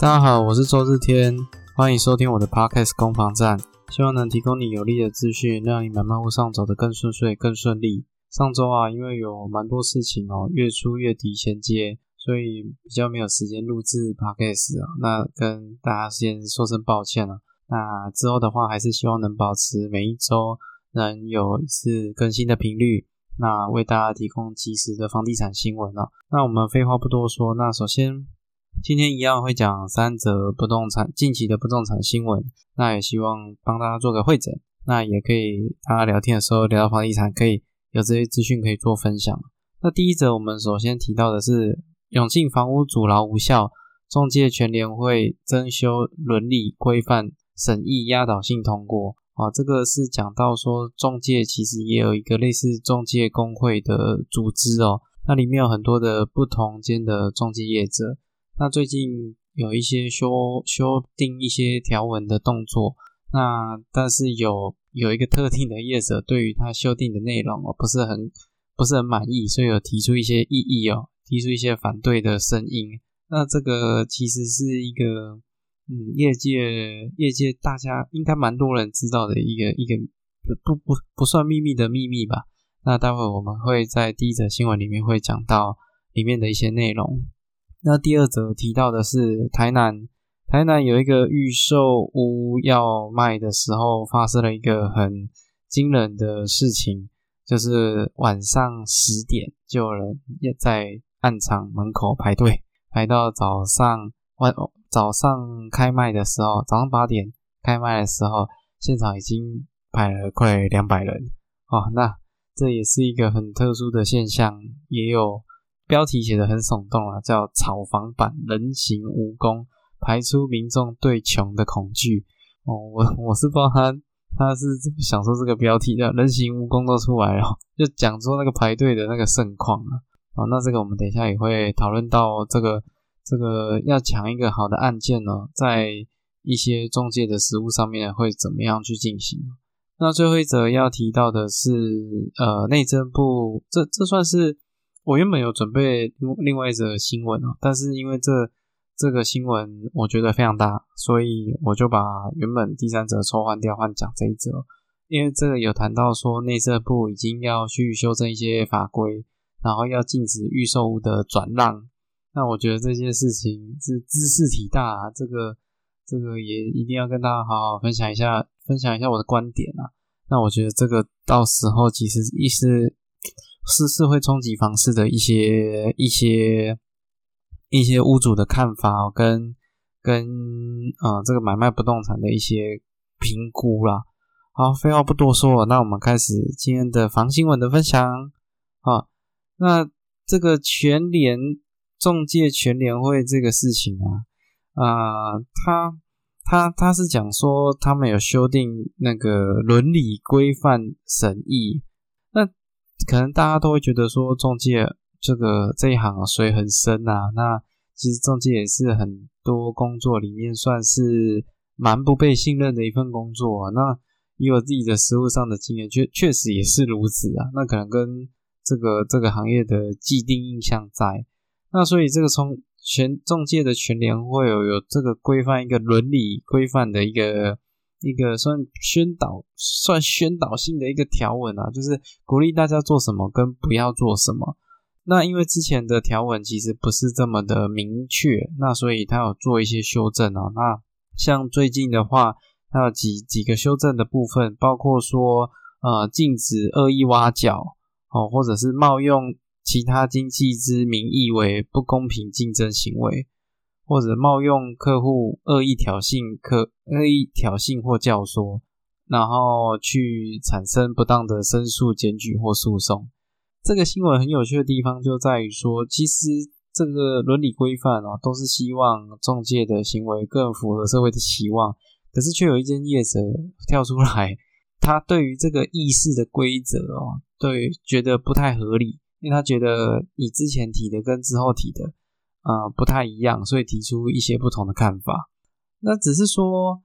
大家好，我是周日天，欢迎收听我的 Podcast 攻防战，希望能提供你有力的资讯，让你买卖路上走得更顺遂、更顺利。上周啊，因为有蛮多事情哦，月初月底衔接，所以比较没有时间录制 Podcast 啊，那跟大家先说声抱歉了。那之后的话，还是希望能保持每一周能有一次更新的频率，那为大家提供及时的房地产新闻哦。那我们废话不多说，那首先。今天一样会讲三则不动产近期的不动产新闻，那也希望帮大家做个会诊，那也可以大家聊天的时候聊到房地产，可以有这些资讯可以做分享。那第一则我们首先提到的是永庆房屋阻挠无效，中介全联会增修伦理规范审议压倒性通过啊，这个是讲到说中介其实也有一个类似中介工会的组织哦，那里面有很多的不同间的中介业者。那最近有一些修修订一些条文的动作，那但是有有一个特定的业者对于他修订的内容哦不是很不是很满意，所以有提出一些异议哦，提出一些反对的声音。那这个其实是一个嗯业界业界大家应该蛮多人知道的一个一个不不不算秘密的秘密吧。那待会我们会在第一则新闻里面会讲到里面的一些内容。那第二则提到的是台南，台南有一个预售屋要卖的时候，发生了一个很惊人的事情，就是晚上十点就有人也在暗场门口排队，排到早上晚早上开卖的时候，早上八点开卖的时候，现场已经排了快两百人哦。那这也是一个很特殊的现象，也有。标题写的很耸动啊，叫“炒房版人形蜈蚣排出民众对穷的恐惧”。哦，我我是不知道他他是怎么想说这个标题的，人形蜈蚣都出来了，就讲说那个排队的那个盛况啊。哦，那这个我们等一下也会讨论到这个这个要抢一个好的案件呢，在一些中介的实务上面会怎么样去进行？那最后一则要提到的是，呃，内政部这这算是。我原本有准备另另外一则新闻哦，但是因为这这个新闻我觉得非常大，所以我就把原本第三则抽换掉，换讲这一则。因为这个有谈到说内政部已经要去修正一些法规，然后要禁止预售物的转让。那我觉得这件事情是知识体大，这个这个也一定要跟大家好好分享一下，分享一下我的观点啊。那我觉得这个到时候其实意思。是社会冲击房市的一些一些一些屋主的看法，跟跟啊这个买卖不动产的一些评估啦。好，废话不多说，那我们开始今天的房新闻的分享啊。那这个全联中介全联会这个事情啊，啊，他他他是讲说他们有修订那个伦理规范审议。可能大家都会觉得说中介这个这一行水很深呐，那其实中介也是很多工作里面算是蛮不被信任的一份工作啊。那以我自己的实务上的经验，确确实也是如此啊。那可能跟这个这个行业的既定印象在，那所以这个从全中介的全联会有有这个规范一个伦理规范的一个。一个算宣导、算宣导性的一个条文啊，就是鼓励大家做什么跟不要做什么。那因为之前的条文其实不是这么的明确，那所以他有做一些修正啊。那像最近的话，它有几几个修正的部分，包括说呃禁止恶意挖角哦，或者是冒用其他经纪之名义为不公平竞争行为。或者冒用客户恶意挑衅客恶意挑衅或教唆，然后去产生不当的申诉、检举或诉讼。这个新闻很有趣的地方就在于说，其实这个伦理规范哦，都是希望中介的行为更符合社会的期望，可是却有一间业者跳出来，他对于这个议事的规则哦，对觉得不太合理，因为他觉得你之前提的跟之后提的。啊，不太一样，所以提出一些不同的看法。那只是说，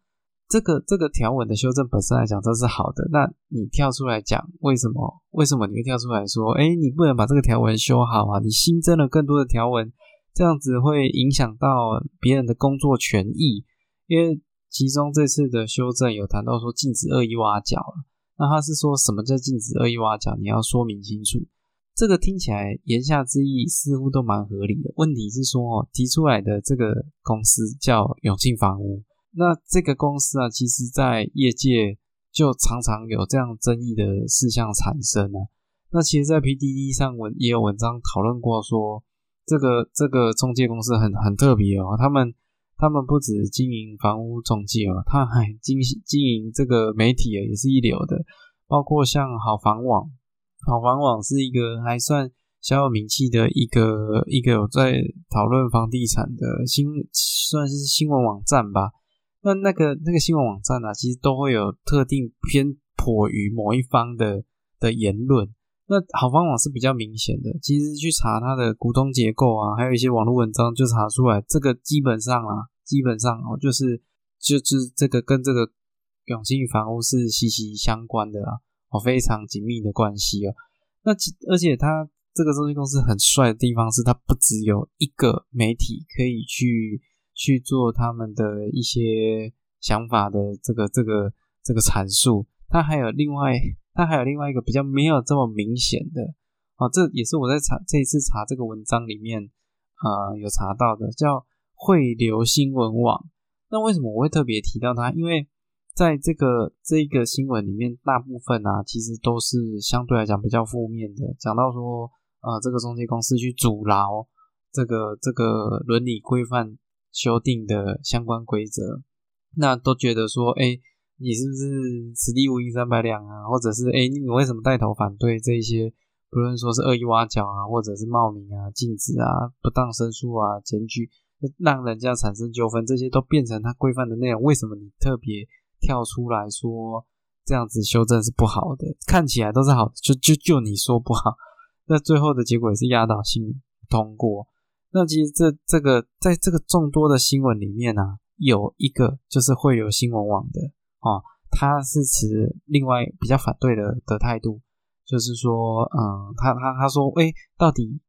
这个这个条文的修正本身来讲，这是好的。那你跳出来讲，为什么？为什么你会跳出来说，哎，你不能把这个条文修好啊？你新增了更多的条文，这样子会影响到别人的工作权益。因为其中这次的修正有谈到说禁止恶意挖角了，那他是说什么叫禁止恶意挖角？你要说明清楚。这个听起来言下之意似乎都蛮合理的。问题是说哦，提出来的这个公司叫永庆房屋，那这个公司啊，其实在业界就常常有这样争议的事项产生啊。那其实，在 PDD 上文也有文章讨论过，说这个这个中介公司很很特别哦，他们他们不止经营房屋中介哦，他还经经营这个媒体也是一流的，包括像好房网，好房网是一个还算小有名气的一个一个有在讨论房地产的新算是新闻网站吧。那那个那个新闻网站啊，其实都会有特定偏颇于某一方的的言论。那好方网是比较明显的，其实去查它的股东结构啊，还有一些网络文章就查出来，这个基本上啊，基本上哦，就是就是这个跟这个永庆房屋是息息相关的啦，哦，非常紧密的关系哦。那而且它这个中介公司很帅的地方是，它不只有一个媒体可以去去做他们的一些想法的这个这个这个阐述，它还有另外。它还有另外一个比较没有这么明显的哦，这也是我在查这一次查这个文章里面啊有查到的，叫汇流新闻网。那为什么我会特别提到它？因为在这个这个新闻里面，大部分啊其实都是相对来讲比较负面的，讲到说呃这个中介公司去阻挠这个这个伦理规范修订的相关规则，那都觉得说哎。你是不是此地无银三百两啊？或者是哎，你为什么带头反对这些？不论说是恶意挖角啊，或者是冒名啊、禁止啊、不当申诉啊、检举，让人家产生纠纷，这些都变成他规范的内容。为什么你特别跳出来说这样子修正是不好的？看起来都是好，就就就你说不好，那最后的结果也是压倒性通过。那其实这这个在这个众多的新闻里面呢，有一个就是会有新闻网的。哦，他是持另外比较反对的的态度，就是说，嗯，他他他说，哎，到底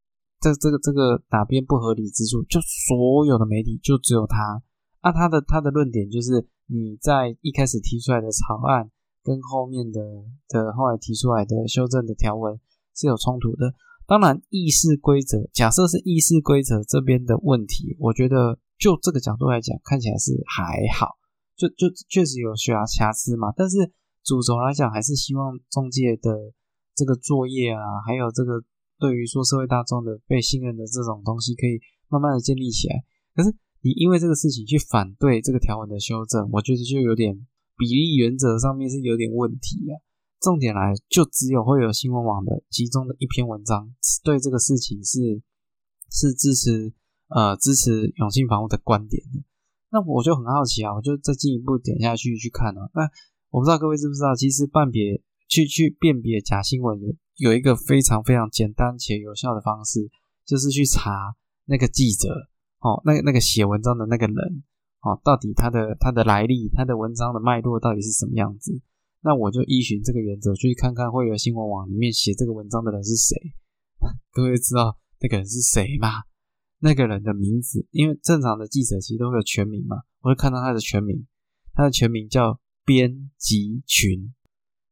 这这个这个哪边不合理之处？就所有的媒体就只有他那，他的他的论点就是你在一开始提出来的草案跟后面的的后来提出来的修正的条文是有冲突的。当然，议事规则假设是议事规则这边的问题，我觉得就这个角度来讲，看起来是还好。就就确实有瑕瑕疵嘛，但是主轴来讲，还是希望中介的这个作业啊，还有这个对于说社会大众的被信任的这种东西，可以慢慢的建立起来。可是你因为这个事情去反对这个条文的修正，我觉得就有点比例原则上面是有点问题啊。重点来就只有会有新闻网的其中的一篇文章，对这个事情是是支持呃支持永信房屋的观点的。那我就很好奇啊，我就再进一步点下去去看啊。那我不知道各位知不知道，其实辨别去去辨别假新闻有有一个非常非常简单且有效的方式，就是去查那个记者哦，那那个写文章的那个人哦，到底他的他的来历，他的文章的脉络到底是什么样子？那我就依循这个原则去看看会有新闻网里面写这个文章的人是谁。各位知道那个人是谁吗？那个人的名字，因为正常的记者其实都会有全名嘛，我会看到他的全名，他的全名叫编辑群，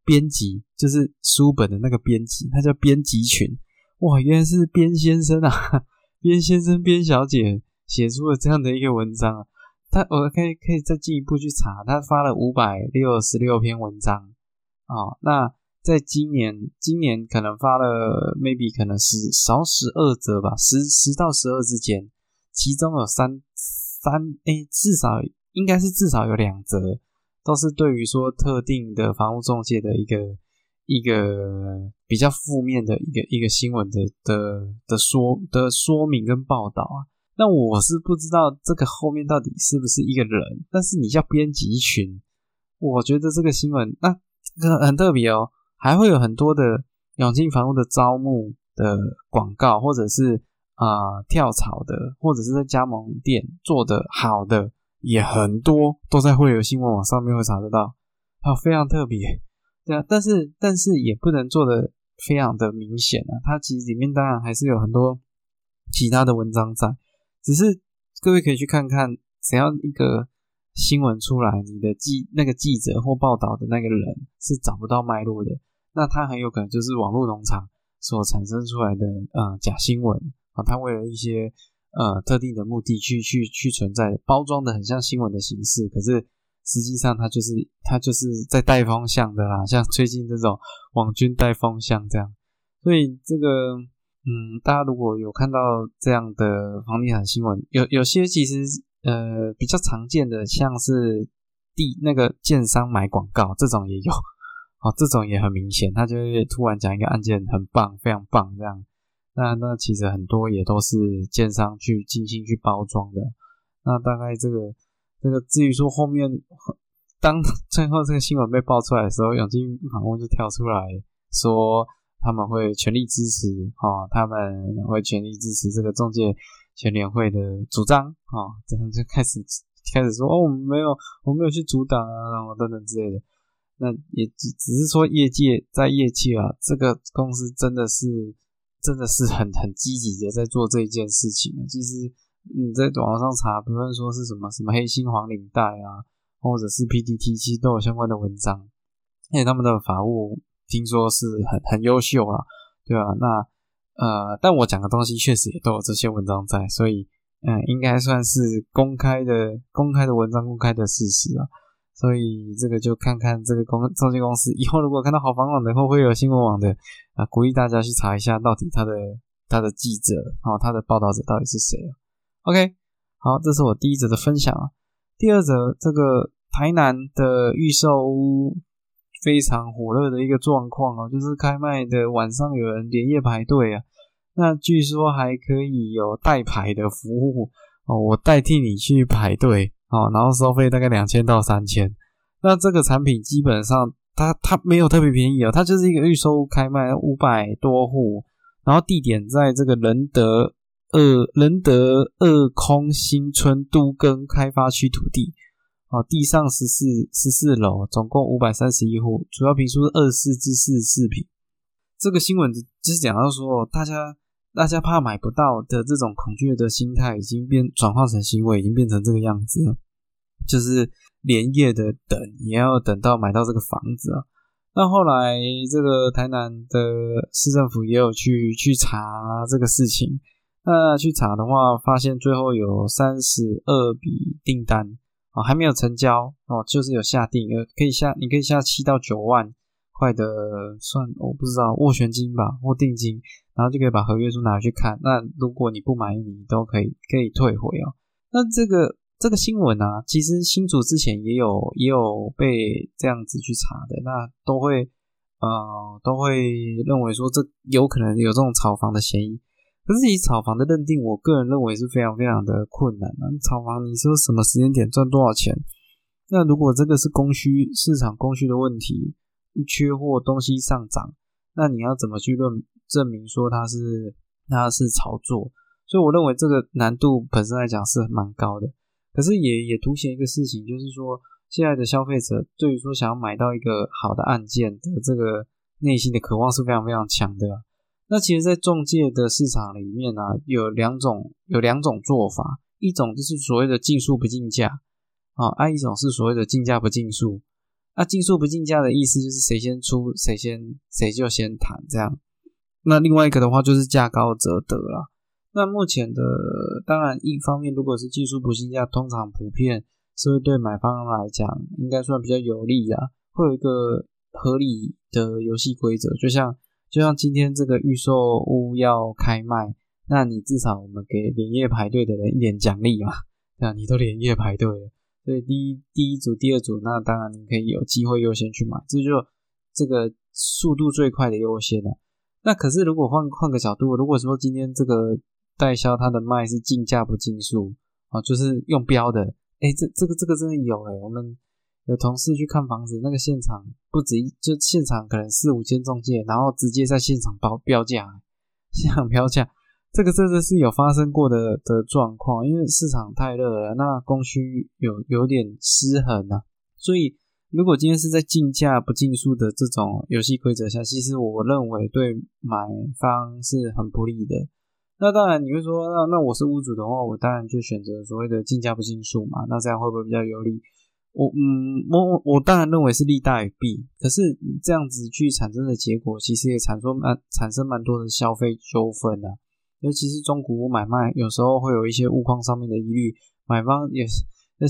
编辑就是书本的那个编辑，他叫编辑群，哇，原来是边先生啊，边先生、边小姐写出了这样的一个文章啊，他我可以可以再进一步去查，他发了五百六十六篇文章啊，那。在今年，今年可能发了 maybe 可能十少十二则吧，十十到十二之间，其中有三三诶，至少应该是至少有两则，都是对于说特定的房屋中介的一个一个比较负面的一个一个新闻的的的说的说明跟报道啊。那我是不知道这个后面到底是不是一个人，但是你叫编辑群，我觉得这个新闻那很很特别哦。还会有很多的永庆房屋的招募的广告，或者是啊跳槽的，或者是在加盟店做的好的也很多，都在会有新闻网上面会查得到，还有非常特别，对啊，但是但是也不能做的非常的明显啊，它其实里面当然还是有很多其他的文章在，只是各位可以去看看，只要一个新闻出来，你的记那个记者或报道的那个人是找不到脉络的，那他很有可能就是网络农场所产生出来的呃假新闻啊，他为了一些呃特定的目的去去去存在，包装的很像新闻的形式，可是。实际上，他就是他就是在带 风向的啦，像最近这种网军带风向这样，所以这个嗯，大家如果有看到这样的房地产新闻，有有些其实呃比较常见的，像是地那个建商买广告这种也有，哦，这种也很明显，他就会突然讲一个案件很棒，非常棒这样，那那其实很多也都是建商去精心去包装的，那大概这个。这个至于说后面，当 最后这个新闻被爆出来的时候，永金航空就跳出来说他们会全力支持，哈，他们会全力支持这个中介全联会的主张，哈，这样就开始开始说哦，我们没有，我没有去阻挡啊，然后等等之类的。那也只只是说业界在业界啊，这个公司真的是真的是很很积极的在做这一件事情啊，其实。你在网上查，不论说是什么什么黑心黄领带啊，或者是 PDT，其实都有相关的文章。而且他们的法务听说是很很优秀啊，对吧？那呃，但我讲的东西确实也都有这些文章在，所以嗯，应该算是公开的公开的文章，公开的事实啊。所以这个就看看这个公中介公司以后如果看到好房网的，会不会有新闻网的啊？鼓励大家去查一下，到底他的他的记者哦，他的报道者到底是谁啊？OK，好，这是我第一则的分享啊。第二则，这个台南的预售屋非常火热的一个状况啊，就是开卖的晚上有人连夜排队啊。那据说还可以有代排的服务哦，我代替你去排队哦，然后收费大概两千到三千。那这个产品基本上它它没有特别便宜哦，它就是一个预售开卖五百多户，然后地点在这个仁德。二仁德二空新村都更开发区土地，哦，地上十四十四楼，总共五百三十一户，主要平数是二十四至四四平。这个新闻就是讲到说，大家大家怕买不到的这种恐惧的心态，已经变转化成行为，已经变成这个样子了，就是连夜的等，也要等到买到这个房子啊。那后来这个台南的市政府也有去去查这个事情。那去查的话，发现最后有三十二笔订单哦，还没有成交哦，就是有下定，有可以下，你可以下七到九万块的，算我不知道斡旋金吧或定金，然后就可以把合约书拿去看。那如果你不满意，你都可以可以退回哦。那这个这个新闻啊，其实新竹之前也有也有被这样子去查的，那都会呃都会认为说这有可能有这种炒房的嫌疑。可是以炒房的认定，我个人认为是非常非常的困难啊！炒房，你说什么时间点赚多少钱？那如果真的是供需市场供需的问题，缺货东西上涨，那你要怎么去论证明说它是它是炒作？所以我认为这个难度本身来讲是蛮高的。可是也也凸显一个事情，就是说现在的消费者对于说想要买到一个好的案件的这个内心的渴望是非常非常强的。那其实，在中介的市场里面呢，有两种有两种做法，一种就是所谓的竞速不竞价啊，啊一种是所谓的竞价不竞速。那竞速不竞价的意思就是谁先出谁先谁就先谈这样。那另外一个的话就是价高则得了。那目前的当然一方面，如果是技术不竞价，通常普遍是会对买方来讲应该算比较有利啊，会有一个合理的游戏规则，就像。就像今天这个预售屋要开卖，那你至少我们给连夜排队的人一点奖励嘛？对啊，你都连夜排队了，所以第一第一组、第二组，那当然你可以有机会优先去买，这就这个速度最快的优先了。那可是如果换换个角度，如果说今天这个代销它的卖是竞价不竞数啊，就是用标的，哎，这这个这个真的有哎，我们。有同事去看房子，那个现场不止一，就现场可能四五间中介，然后直接在现场标标价，现场标价，这个真的是有发生过的的状况，因为市场太热了，那供需有有点失衡啊，所以如果今天是在竞价不竞数的这种游戏规则下，其实我认为对买方是很不利的。那当然你会说，那那我是屋主的话，我当然就选择所谓的竞价不竞数嘛。那这样会不会比较有利？我嗯，我我当然认为是利大于弊。可是这样子去产生的结果，其实也产生蛮产生蛮多的消费纠纷的。尤其是中古屋买卖，有时候会有一些物况上面的疑虑，买方也是那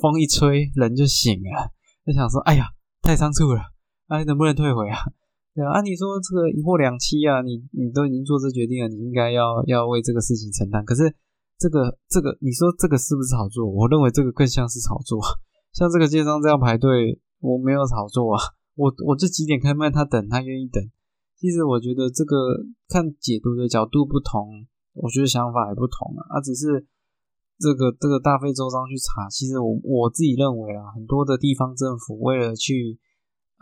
风一吹，人就醒了，就想说，哎呀，太仓促了，哎，能不能退回啊？对啊，按你说这个一货两期啊，你你都已经做这决定了，你应该要要为这个事情承担。可是这个这个，你说这个是不是炒作？我认为这个更像是炒作。像这个建商这样排队，我没有炒作啊，我我这几点开卖，他等他愿意等。其实我觉得这个看解读的角度不同，我觉得想法也不同啊。啊，只是这个这个大费周章去查，其实我我自己认为啊，很多的地方政府为了去。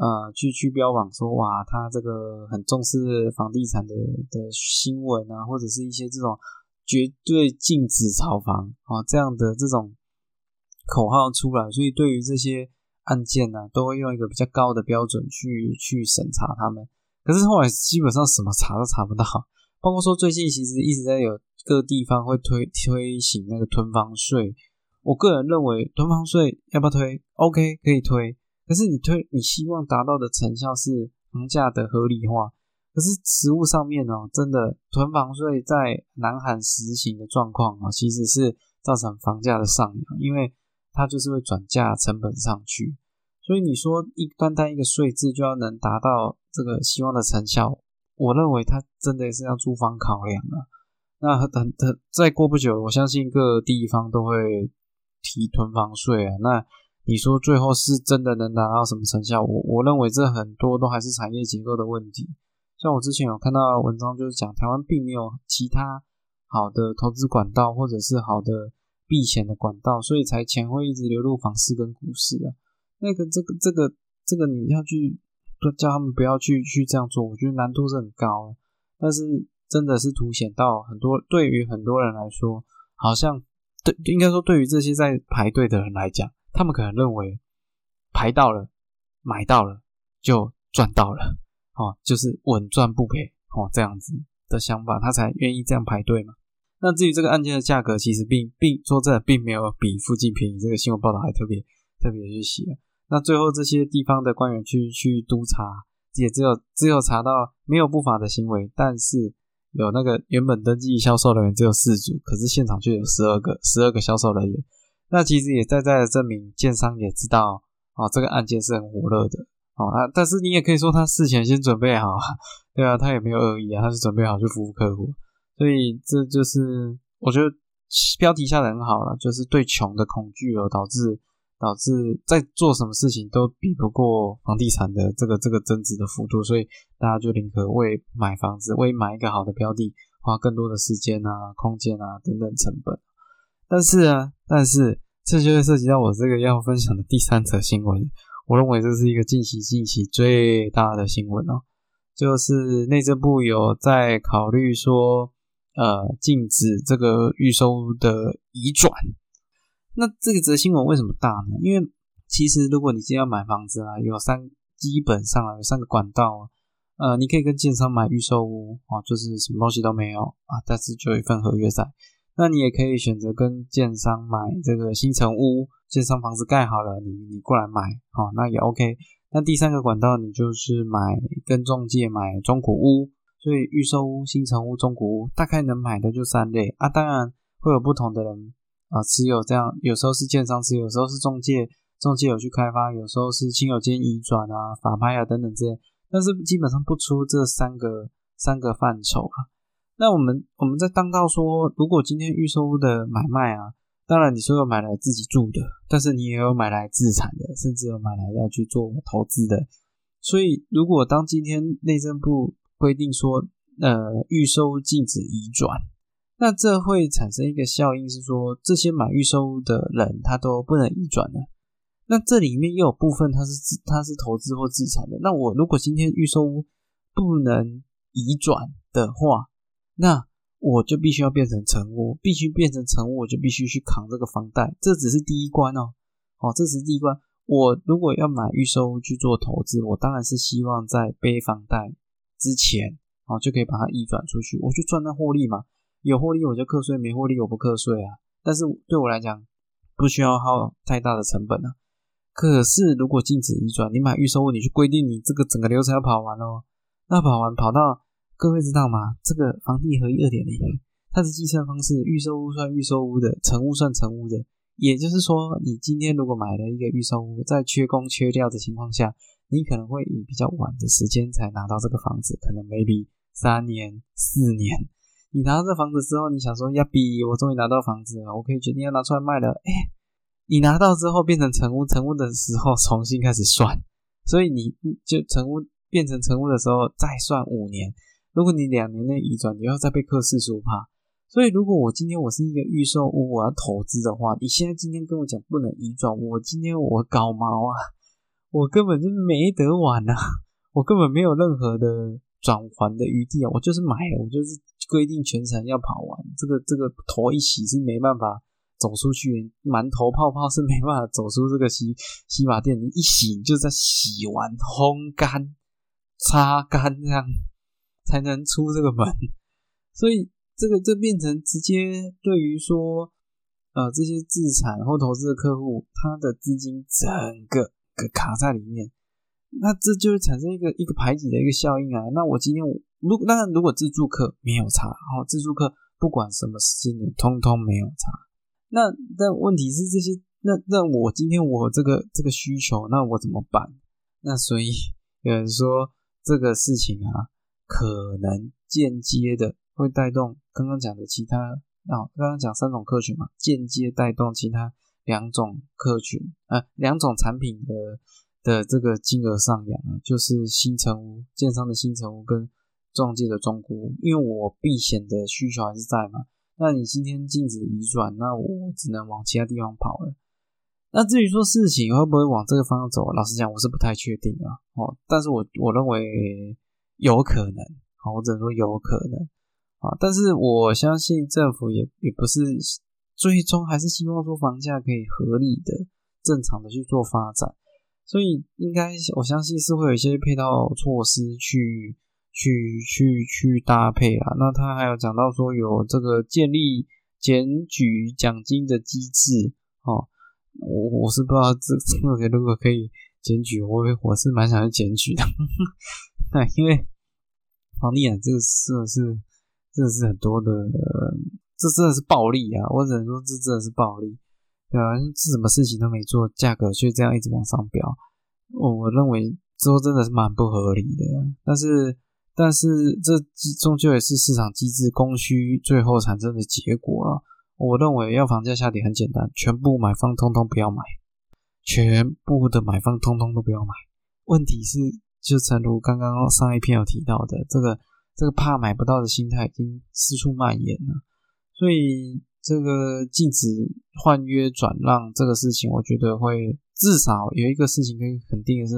呃，去去标榜说哇，他这个很重视房地产的的新闻啊，或者是一些这种绝对禁止炒房啊这样的这种口号出来，所以对于这些案件呢，都会用一个比较高的标准去去审查他们。可是后来基本上什么查都查不到，包括说最近其实一直在有各地方会推推行那个囤房税，我个人认为囤房税要不要推？OK，可以推。可是你推，你希望达到的成效是房价的合理化。可是实物上面呢，真的囤房税在南韩实行的状况啊，其实是造成房价的上扬，因为它就是会转嫁成本上去。所以你说一单单一个税制就要能达到这个希望的成效，我认为它真的是要住房考量啊。那等等再过不久，我相信各地方都会提囤房税啊。那你说最后是真的能达到什么成效？我我认为这很多都还是产业结构的问题。像我之前有看到文章，就是讲台湾并没有其他好的投资管道，或者是好的避险的管道，所以才钱会一直流入房市跟股市啊。那个这个这个这个你要去叫他们不要去去这样做，我觉得难度是很高。但是真的是凸显到很多对于很多人来说，好像对应该说对于这些在排队的人来讲。他们可能认为排到了、买到了就赚到了，哦，就是稳赚不赔，哦，这样子的想法，他才愿意这样排队嘛。那至于这个案件的价格，其实并并说真的并没有比附近便宜。这个新闻报道还特别特别去写。那最后这些地方的官员去去督查，也只有只有查到没有不法的行为，但是有那个原本登记销售人员只有四组，可是现场却有十二个十二个销售人员。那其实也在在证明，建商也知道哦，这个案件是很火热的哦。啊，但是你也可以说他事前先准备好，对啊，他也没有恶意啊，他是准备好去服务客户。所以这就是我觉得标题下的很好了，就是对穷的恐惧而导致导致在做什么事情都比不过房地产的这个这个增值的幅度，所以大家就宁可为买房子为买一个好的标的花更多的时间啊、空间啊等等成本。但是啊，但是这就会涉及到我这个要分享的第三则新闻。我认为这是一个近期近期最大的新闻哦，就是内政部有在考虑说，呃，禁止这个预收的移转。那这个则新闻为什么大呢？因为其实如果你今天要买房子啊，有三基本上啊有三个管道啊，呃，你可以跟建商买预售屋啊，就是什么东西都没有啊，但是就有一份合约在。那你也可以选择跟建商买这个新城屋，建商房子盖好了，你你过来买，好，那也 OK。那第三个管道，你就是买跟中介买中古屋，所以预售屋、新城屋、中古屋，大概能买的就三类啊。当然会有不同的人啊持有，这样有时候是建商持有，有时候是中介，中介有去开发，有时候是亲友间移转啊、法拍啊等等这些，但是基本上不出这三个三个范畴啊。那我们我们在当到说，如果今天预售屋的买卖啊，当然你说有买来自己住的，但是你也有买来自产的，甚至有买来要去做投资的。所以，如果当今天内政部规定说，呃，预售禁止移转，那这会产生一个效应，是说这些买预售的人他都不能移转的。那这里面又有部分他是自他是投资或自产的。那我如果今天预售屋不能移转的话，那我就必须要变成成屋，必须变成成屋，我就必须去扛这个房贷，这只是第一关哦。哦，这只是第一关。我如果要买预售屋去做投资，我当然是希望在背房贷之前，啊，就可以把它移转出去，我就赚那获利嘛。有获利我就课税，没获利我不课税啊。但是对我来讲，不需要耗太大的成本啊。可是如果禁止移转，你买预售屋，你去规定你这个整个流程要跑完哦，那跑完跑到各位知道吗？这个房地合一二点零，它的计算方式，预售屋算预售屋的，成屋算成屋的。也就是说，你今天如果买了一个预售屋，在缺工缺料的情况下，你可能会以比较晚的时间才拿到这个房子，可能 maybe 三年、四年。你拿到这房子之后，你想说，要比我终于拿到房子了，我可以决定要拿出来卖了。哎，你拿到之后变成成屋，成屋的时候重新开始算，所以你就成屋变成成屋的时候再算五年。如果你两年内移转，你要再被课四十五趴。所以，如果我今天我是一个预售屋，我要投资的话，你现在今天跟我讲不能移转，我今天我搞毛啊，我根本就没得玩啊，我根本没有任何的转还的余地啊，我就是买，我就是规定全程要跑完，这个这个头一洗是没办法走出去，满头泡泡是没办法走出这个洗洗发店，你一洗就在洗完烘干、擦干这样才能出这个门，所以。这个这变成直接对于说，呃，这些自产或投资的客户，他的资金整个卡在里面，那这就会产生一个一个排挤的一个效应啊。那我今天我如那如果自助客没有差，哦，自助客不管什么时间点，通通没有差。那但问题是这些，那那我今天我这个这个需求，那我怎么办？那所以有人说这个事情啊，可能间接的。会带动刚刚讲的其他啊，刚刚讲三种客群嘛，间接带动其他两种客群啊，两种产品的的这个金额上扬啊，就是新城屋、建商的新城屋跟中介的中估，因为我避险的需求还是在嘛。那你今天禁止移转，那我只能往其他地方跑了。那至于说事情会不会往这个方向走，老实讲我是不太确定啊。哦，但是我我认为有可能，好，我只能说有可能。啊，但是我相信政府也也不是最终还是希望说房价可以合理的、正常的去做发展，所以应该我相信是会有一些配套措施去去去去搭配啊。那他还有讲到说有这个建立检举奖金的机制哦，我我是不知道这 这个如果可以检举，我我是蛮想要检举的，那 因为房地产这个事是。真的是很多的，这真的是暴利啊！我只能说，这真的是暴利，对啊，这什么事情都没做，价格却这样一直往上飙，我我认为之后真的是蛮不合理的。但是，但是这终究也是市场机制供需最后产生的结果了。我认为要房价下跌很简单，全部买方通通不要买，全部的买方通通都不要买。问题是，就诚如刚刚上一篇有提到的这个。这个怕买不到的心态已经四处蔓延了，所以这个禁止换约转让这个事情，我觉得会至少有一个事情可以肯定的是，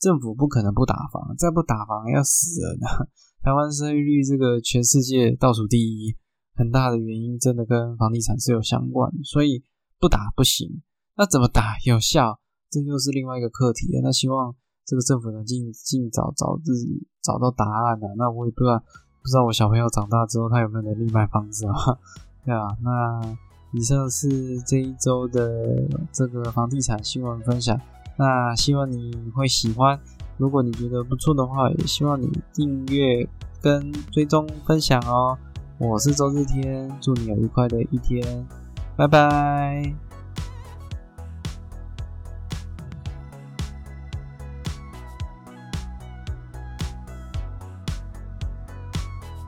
政府不可能不打房，再不打房要死人啊！台湾生育率这个全世界倒数第一，很大的原因真的跟房地产是有相关，所以不打不行。那怎么打有效？这又是另外一个课题了。那希望。这个政府能尽尽早早日找到答案呢？那我也不知道，不知道我小朋友长大之后他有没有能力买房子啊？对啊，那以上是这一周的这个房地产新闻分享。那希望你会喜欢，如果你觉得不错的话，也希望你订阅跟追踪分享哦。我是周日天，祝你有愉快的一天，拜拜。